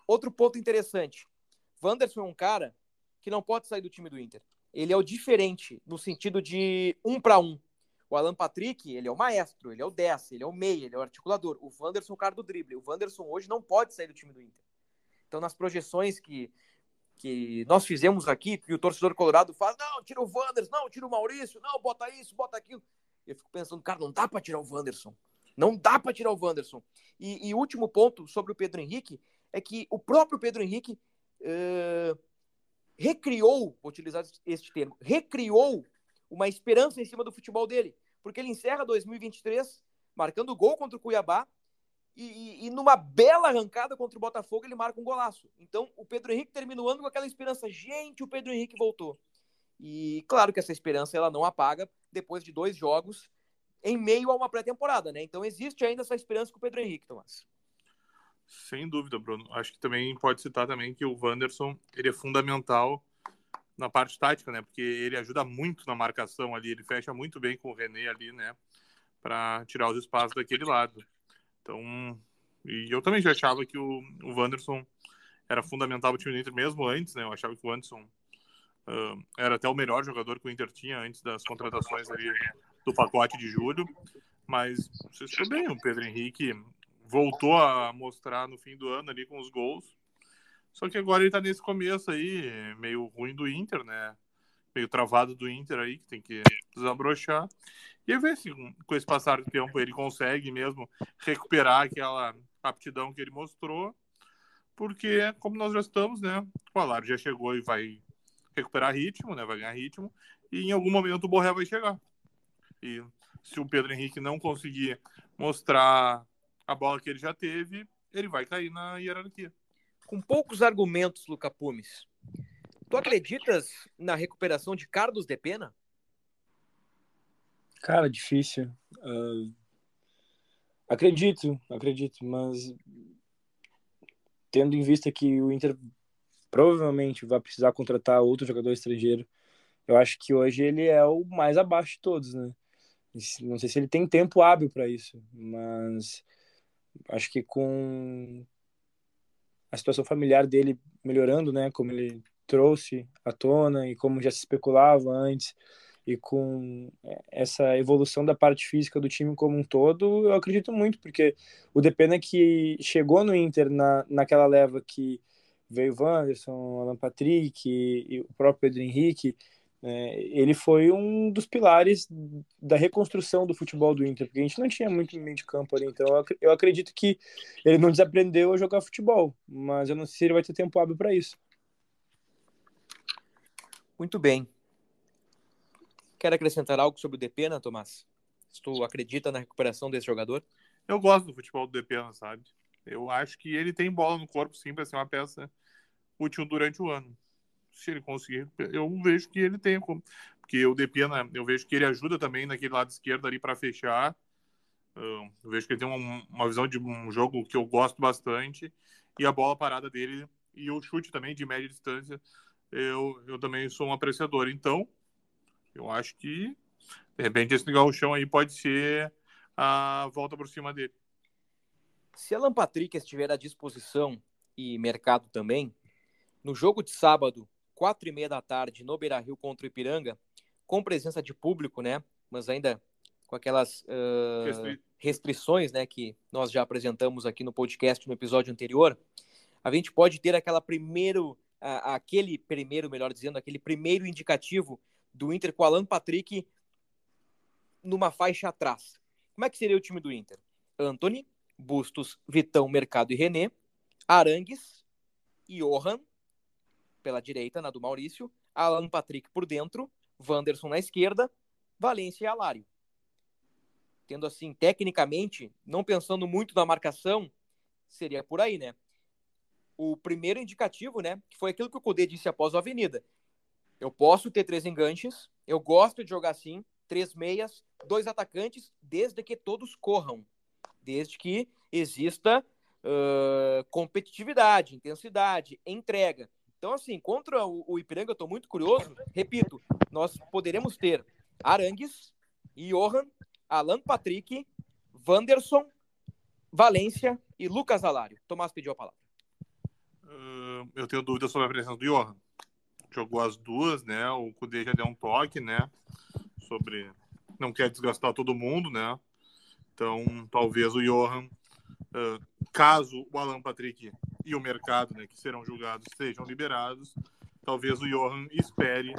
Outro ponto interessante. Wanderson é um cara que não pode sair do time do Inter. Ele é o diferente no sentido de um para um. O Alan Patrick, ele é o maestro, ele é o 10, ele é o meia, ele é o articulador. O Wanderson, o cara do drible. O Wanderson hoje não pode sair do time do Inter. Então, nas projeções que, que nós fizemos aqui, que o torcedor colorado faz, não, tira o Wanderson, não, tira o Maurício, não, bota isso, bota aquilo. Eu fico pensando, cara, não dá para tirar o Wanderson. Não dá para tirar o Wanderson. E, e último ponto sobre o Pedro Henrique é que o próprio Pedro Henrique uh, recriou, vou utilizar este termo, recriou uma esperança em cima do futebol dele, porque ele encerra 2023 marcando gol contra o Cuiabá e, e, e, numa bela arrancada contra o Botafogo ele marca um golaço. Então o Pedro Henrique termina o ano com aquela esperança, gente, o Pedro Henrique voltou. E claro que essa esperança ela não apaga depois de dois jogos em meio a uma pré-temporada, né? Então existe ainda essa esperança com o Pedro Henrique, Tomás. Sem dúvida, Bruno. Acho que também pode citar também que o Wanderson ele é fundamental na parte tática, né? Porque ele ajuda muito na marcação ali, ele fecha muito bem com o René ali, né? Para tirar os espaços daquele lado. Então, e eu também já achava que o, o Wanderson era fundamental para o time do Inter mesmo antes, né? Eu achava que o Wanderson uh, era até o melhor jogador que o Inter tinha antes das contratações ali do pacote de julho. Mas vocês bem, o Pedro Henrique voltou a mostrar no fim do ano ali com os gols só que agora ele tá nesse começo aí, meio ruim do Inter, né? Meio travado do Inter aí, que tem que desabrochar. E ver se com esse passar do tempo ele consegue mesmo recuperar aquela aptidão que ele mostrou. Porque, como nós já estamos, né? O Alário já chegou e vai recuperar ritmo, né? Vai ganhar ritmo. E em algum momento o Borré vai chegar. E se o Pedro Henrique não conseguir mostrar a bola que ele já teve, ele vai cair na hierarquia. Com poucos argumentos, Luca Pumes, tu acreditas na recuperação de Carlos de Pena? Cara, difícil. Uh, acredito, acredito, mas tendo em vista que o Inter provavelmente vai precisar contratar outro jogador estrangeiro, eu acho que hoje ele é o mais abaixo de todos, né? Não sei se ele tem tempo hábil para isso, mas acho que com a situação familiar dele melhorando, né, como ele trouxe à tona e como já se especulava antes, e com essa evolução da parte física do time como um todo, eu acredito muito, porque o Depena que chegou no Inter na, naquela leva que veio Wanderson, Alan Patrick e, e o próprio Pedro Henrique, é, ele foi um dos pilares da reconstrução do futebol do Inter, porque a gente não tinha muito meio de campo ali, então eu acredito que ele não desaprendeu a jogar futebol, mas eu não sei se ele vai ter tempo hábil para isso. Muito bem. Quer acrescentar algo sobre o Depena, Tomás? Se tu acredita na recuperação desse jogador? Eu gosto do futebol do Depena, sabe? Eu acho que ele tem bola no corpo, sim, para ser uma peça útil durante o ano se ele conseguir, eu vejo que ele tem como. Porque o Depena, eu vejo que ele ajuda também naquele lado esquerdo ali para fechar. Eu vejo que ele tem uma, uma visão de um jogo que eu gosto bastante. E a bola parada dele e o chute também de média distância, eu, eu também sou um apreciador. Então, eu acho que, de repente, esse chão aí pode ser a volta por cima dele. Se Alan Patrick estiver à disposição e mercado também, no jogo de sábado quatro e meia da tarde, no Beira-Rio contra o Ipiranga, com presença de público, né? Mas ainda com aquelas uh, restrições, né? Que nós já apresentamos aqui no podcast no episódio anterior. A gente pode ter aquela primeiro, aquele primeiro, melhor dizendo, aquele primeiro indicativo do Inter com Alan Patrick numa faixa atrás. Como é que seria o time do Inter? Anthony, Bustos, Vitão, Mercado e René, Arangues, Johan, pela direita, na do Maurício, Alan Patrick por dentro, Wanderson na esquerda, Valência e Alário. Tendo assim, tecnicamente, não pensando muito na marcação, seria por aí, né? O primeiro indicativo, né, que foi aquilo que o Cudê disse após a Avenida. Eu posso ter três enganches, eu gosto de jogar assim, três meias, dois atacantes, desde que todos corram. Desde que exista uh, competitividade, intensidade, entrega. Então, assim, contra o, o Ipiranga, eu estou muito curioso. Repito, nós poderemos ter Arangues, Johan, Alan Patrick, Wanderson, Valência e Lucas Alário. Tomás pediu a palavra. Uh, eu tenho dúvida sobre a presença do Johan. Jogou as duas, né? O Kudê já deu um toque, né? Sobre. Não quer desgastar todo mundo, né? Então, talvez o Johan, uh, caso o Alan Patrick e o mercado, né, que serão julgados, sejam liberados, talvez o Johan espere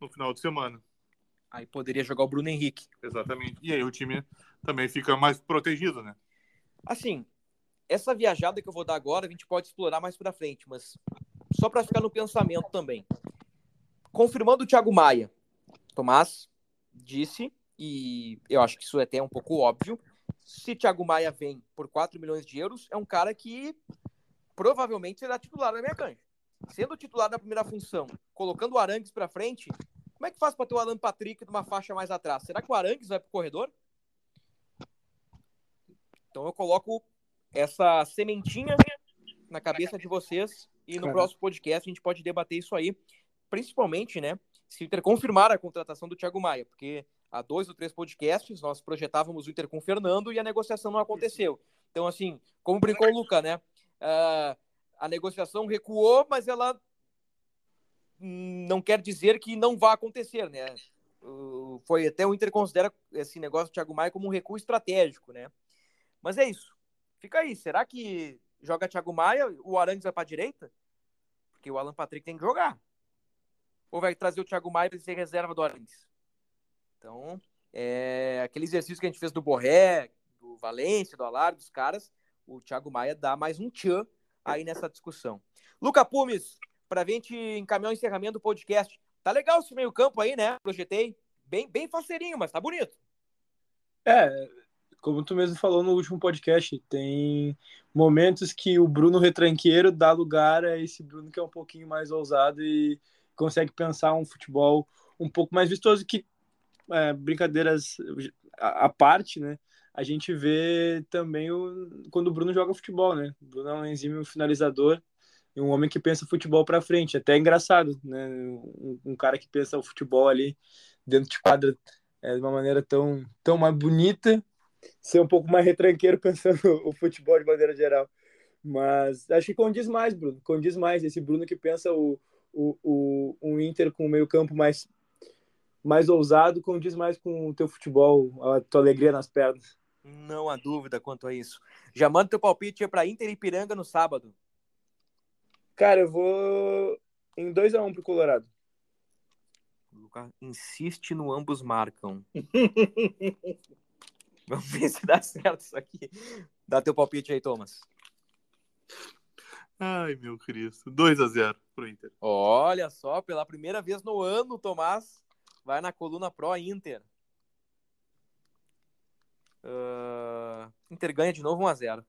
no final de semana. Aí poderia jogar o Bruno Henrique. Exatamente. E aí o time também fica mais protegido, né? Assim, essa viajada que eu vou dar agora, a gente pode explorar mais para frente, mas só para ficar no pensamento também. Confirmando o Thiago Maia, Tomás disse, e eu acho que isso é até um pouco óbvio, se Thiago Maia vem por 4 milhões de euros, é um cara que provavelmente será titular na minha cancha. Sendo titular na primeira função, colocando o Arangues para frente, como é que faz para ter o Alan Patrick numa faixa mais atrás? Será que o Arangues vai para o corredor? Então eu coloco essa sementinha na cabeça de vocês e no próximo podcast a gente pode debater isso aí, principalmente, né, se o Inter confirmar a contratação do Thiago Maia, porque há dois ou três podcasts nós projetávamos o Inter com o Fernando e a negociação não aconteceu. Então, assim, como brincou o Luca, né, Uh, a negociação recuou, mas ela não quer dizer que não vai acontecer, né? Uh, foi até o Inter considera esse negócio do Thiago Maia como um recuo estratégico, né? Mas é isso. Fica aí. Será que joga Thiago Maia, o Arangues vai para direita? Porque o Alan Patrick tem que jogar. Ou vai trazer o Thiago Maia para ser reserva do Arangues? Então, é aquele exercício que a gente fez do Borré, do Valência, do Alar, dos caras, o Thiago Maia dá mais um tchan aí nessa discussão. Luca Pumes, para a gente encaminhar o encerramento do podcast. Tá legal esse meio campo aí, né? Projetei. Bem, bem faceirinho, mas tá bonito. É, como tu mesmo falou no último podcast, tem momentos que o Bruno retranqueiro dá lugar a esse Bruno que é um pouquinho mais ousado e consegue pensar um futebol um pouco mais vistoso que é, brincadeiras à parte, né? A gente vê também o, quando o Bruno joga futebol, né? O Bruno é um enzima finalizador e um homem que pensa futebol para frente. Até é engraçado, né? Um, um, cara que pensa o futebol ali dentro de quadra é, de uma maneira tão, tão mais bonita ser um pouco mais retranqueiro pensando o futebol de maneira geral. Mas acho que condiz mais, Bruno. Condiz mais. Esse Bruno que pensa o, o, o, um Inter com o meio-campo mais, mais ousado condiz mais com o teu futebol, a tua alegria nas pernas. Não há dúvida quanto a isso. Já manda teu palpite para Inter e Piranga no sábado. Cara, eu vou em 2x1 um pro Colorado. O Lucas insiste no ambos marcam. Vamos ver se dá certo isso aqui. Dá teu palpite aí, Thomas. Ai, meu Cristo. 2 a 0 pro Inter. Olha só, pela primeira vez no ano, Tomás vai na coluna Pro Inter. Uh, Inter ganha de novo 1 a 0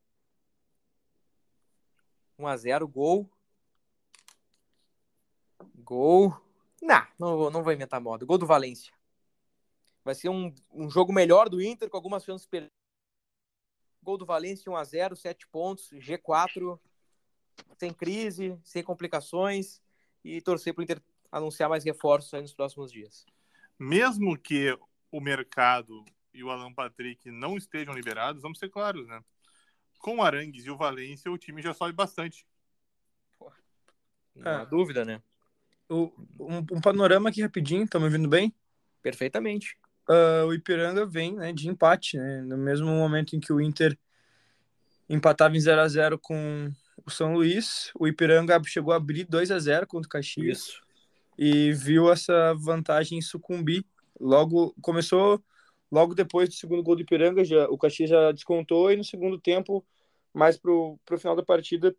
1 a 0 gol. Gol. Não, não vou, não vou inventar moda. Gol do Valência. Vai ser um, um jogo melhor do Inter, com algumas chances perdidas. Gol do Valência 1x0, 7 pontos, G4, sem crise, sem complicações, e torcer para o Inter anunciar mais reforços nos próximos dias. Mesmo que o mercado e o Alan Patrick não estejam liberados, vamos ser claros, né? Com o Arangues e o Valência, o time já sobe bastante. Não há é. dúvida, né? O, um, um, panorama aqui rapidinho, tá me ouvindo bem? Perfeitamente uh, o Ipiranga vem né, de empate, né? No mesmo momento em que o Inter empatava em 0 a 0 com o São Luís, o Ipiranga chegou a abrir 2 a 0 contra o Caxias. Isso. E viu essa vantagem sucumbir. Logo começou logo depois do segundo gol do Ipiranga, já, o Caxias já descontou e no segundo tempo, mais pro, pro final da partida,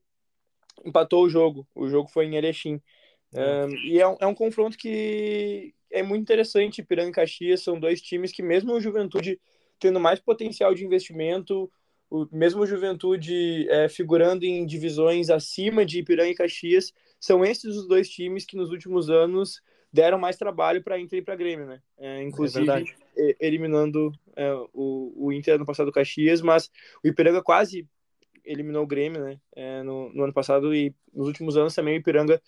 empatou o jogo. O jogo foi em Erechim. Um, e é um, é um confronto que, é muito interessante. Ipiranga e Caxias são dois times que, mesmo o Juventude tendo mais potencial de investimento, o mesmo Juventude é, figurando em divisões acima de Ipiranga e Caxias, são esses os dois times que nos últimos anos deram mais trabalho para Inter e para Grêmio, né? É, inclusive é eliminando é, o, o Inter no passado Caxias, mas o Ipiranga quase eliminou o Grêmio, né? É, no, no ano passado e nos últimos anos também o Ipiranga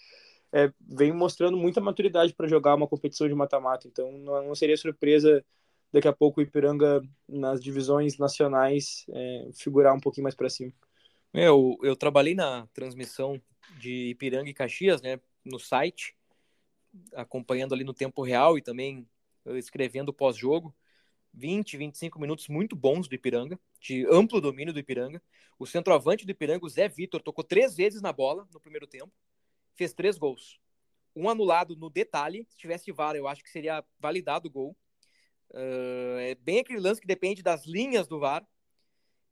é, vem mostrando muita maturidade para jogar uma competição de mata-mata. Então, não, não, seria surpresa daqui a pouco o Ipiranga nas divisões nacionais é, figurar um pouquinho mais para cima. Eu, eu trabalhei na transmissão de Ipiranga e Caxias, né, no site, acompanhando ali no tempo real e também escrevendo pós-jogo. 20, 25 minutos muito bons do Ipiranga, de amplo domínio do Ipiranga. O centroavante do Ipiranga, o Zé Vitor, tocou três vezes na bola no primeiro tempo fez três gols. Um anulado no detalhe, se tivesse VAR, eu acho que seria validado o gol. Uh, é bem aquele lance que depende das linhas do VAR.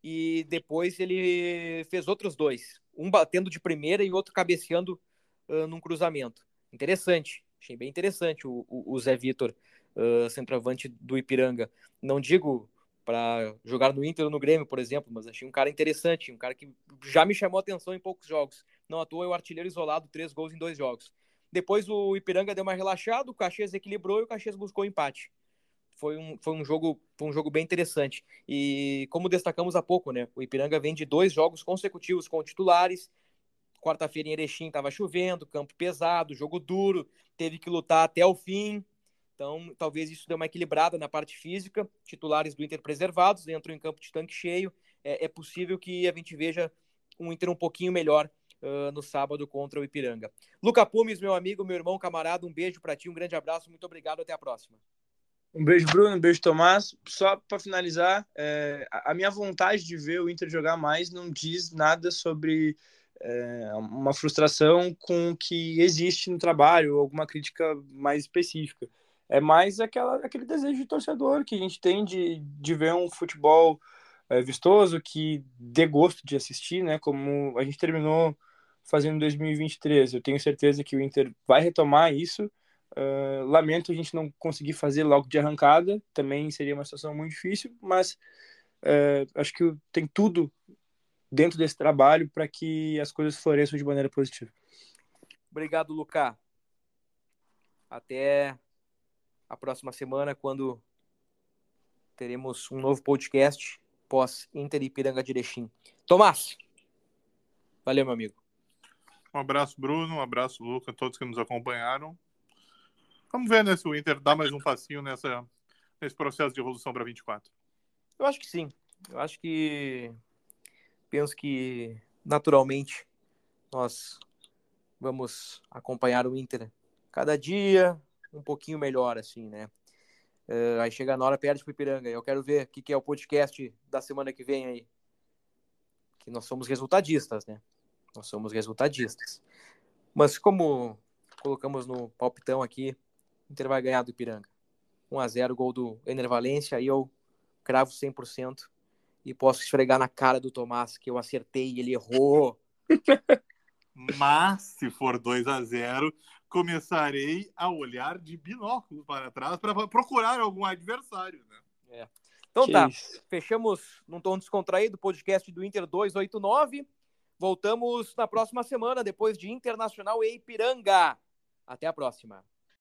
E depois ele fez outros dois. Um batendo de primeira e outro cabeceando uh, num cruzamento. Interessante. Achei bem interessante o, o, o Zé Vitor, uh, centroavante do Ipiranga. Não digo para jogar no Inter ou no Grêmio, por exemplo, mas achei um cara interessante, um cara que já me chamou atenção em poucos jogos. Não à toa é o artilheiro isolado, três gols em dois jogos. Depois o Ipiranga deu uma relaxada, o Caxias equilibrou e o Caxias buscou empate. Foi um, foi um jogo foi um jogo bem interessante. E como destacamos há pouco, né? O Ipiranga vem de dois jogos consecutivos com titulares. Quarta-feira em Erechim estava chovendo, campo pesado, jogo duro, teve que lutar até o fim. Então, talvez isso dê uma equilibrada na parte física. Titulares do Inter preservados, entram em campo de tanque cheio. É, é possível que a gente veja um Inter um pouquinho melhor uh, no sábado contra o Ipiranga. Luca Pumes, meu amigo, meu irmão, camarada, um beijo para ti, um grande abraço, muito obrigado, até a próxima. Um beijo, Bruno, um beijo, Tomás. Só para finalizar, é, a minha vontade de ver o Inter jogar mais não diz nada sobre é, uma frustração com o que existe no trabalho, alguma crítica mais específica é mais aquela, aquele desejo de torcedor que a gente tem de, de ver um futebol é, vistoso, que dê gosto de assistir, né? Como a gente terminou fazendo em 2023. Eu tenho certeza que o Inter vai retomar isso. Uh, lamento a gente não conseguir fazer logo de arrancada, também seria uma situação muito difícil, mas uh, acho que tem tudo dentro desse trabalho para que as coisas floresçam de maneira positiva. Obrigado, Lucas. Até a próxima semana, quando teremos um novo podcast pós Inter e Piranga de Erechim. Tomás, valeu, meu amigo. Um abraço, Bruno, um abraço, Lucas, todos que nos acompanharam. Vamos ver né, se o Inter dá mais um passinho nessa, nesse processo de evolução para 24. Eu acho que sim. Eu acho que. Penso que, naturalmente, nós vamos acompanhar o Inter cada dia um pouquinho melhor, assim, né? Uh, aí chega na hora, perde pro Ipiranga. Eu quero ver o que, que é o podcast da semana que vem aí. Que nós somos resultadistas, né? Nós somos resultadistas. Mas como colocamos no palpitão aqui, o Inter vai ganhar do Ipiranga. 1x0, gol do Ener Valência, aí eu cravo 100% e posso esfregar na cara do Tomás que eu acertei e ele errou. Mas, se for 2 a 0 começarei a olhar de binóculo para trás para procurar algum adversário, né? É. Então que tá, isso. fechamos num tom descontraído o podcast do Inter 289. Voltamos na próxima semana, depois de Internacional e Ipiranga. Até a próxima.